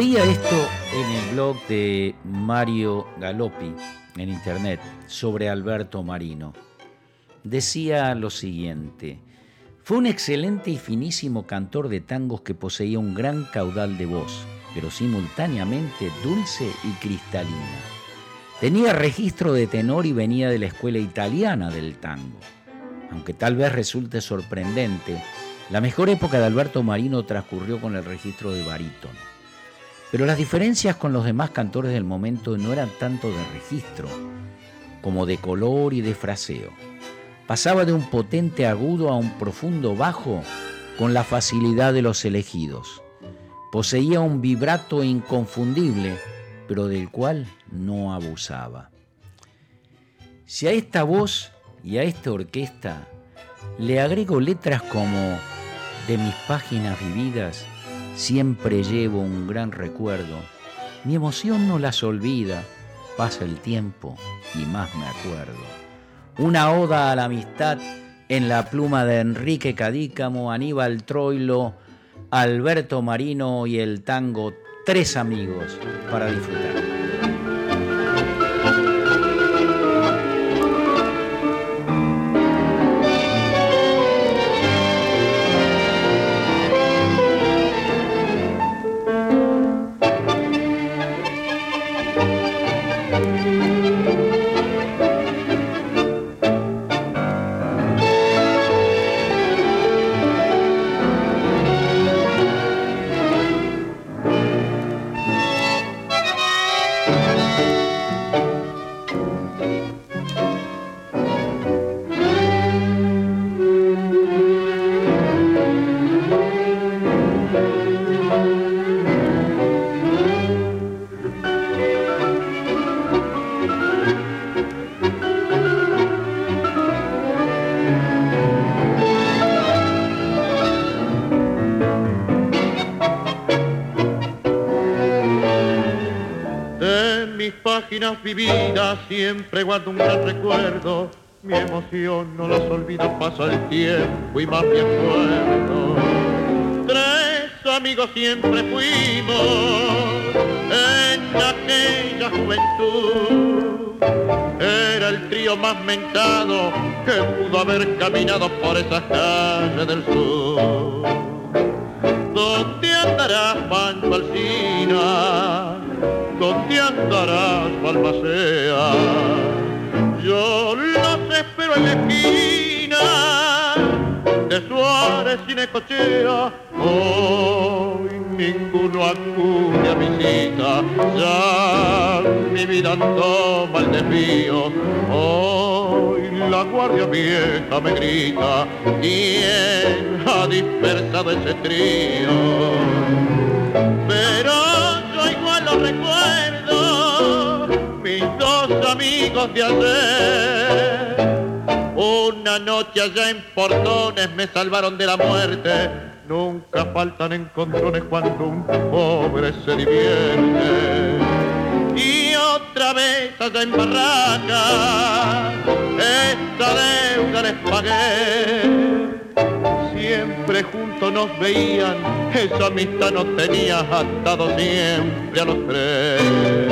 esto en el blog de Mario Galoppi en internet sobre Alberto Marino. Decía lo siguiente, fue un excelente y finísimo cantor de tangos que poseía un gran caudal de voz, pero simultáneamente dulce y cristalina. Tenía registro de tenor y venía de la escuela italiana del tango. Aunque tal vez resulte sorprendente, la mejor época de Alberto Marino transcurrió con el registro de barítono. Pero las diferencias con los demás cantores del momento no eran tanto de registro como de color y de fraseo. Pasaba de un potente agudo a un profundo bajo con la facilidad de los elegidos. Poseía un vibrato inconfundible, pero del cual no abusaba. Si a esta voz y a esta orquesta le agrego letras como de mis páginas vividas, siempre llevo un gran recuerdo. Mi emoción no las olvida, pasa el tiempo y más me acuerdo. Una oda a la amistad en la pluma de Enrique Cadícamo, Aníbal Troilo, Alberto Marino y el tango Tres Amigos para disfrutar. Vida siempre guardo un gran recuerdo. Mi emoción no las olvida, pasa el tiempo y más me acuerdo. Tres amigos siempre fuimos en aquella juventud. Era el trío más mentado que pudo haber caminado por esas calles del sur. ¿Dónde andará Pancho Alcina? ¿Dónde andarás, Balmacea? Yo los espero en la esquina de Suárez y Necochea. Hoy ninguno acude a mi cita, ya mi vida toma el desvío. Hoy la guardia vieja me grita, ¿quién ha dispersado ese trío? Dos amigos de ayer. Una noche allá en Portones me salvaron de la muerte. Nunca faltan encontrones cuando un pobre se divierte. Y otra vez allá en Barraca, esta deuda les pagué siempre juntos nos veían, esa amistad nos tenía atado siempre a los tres.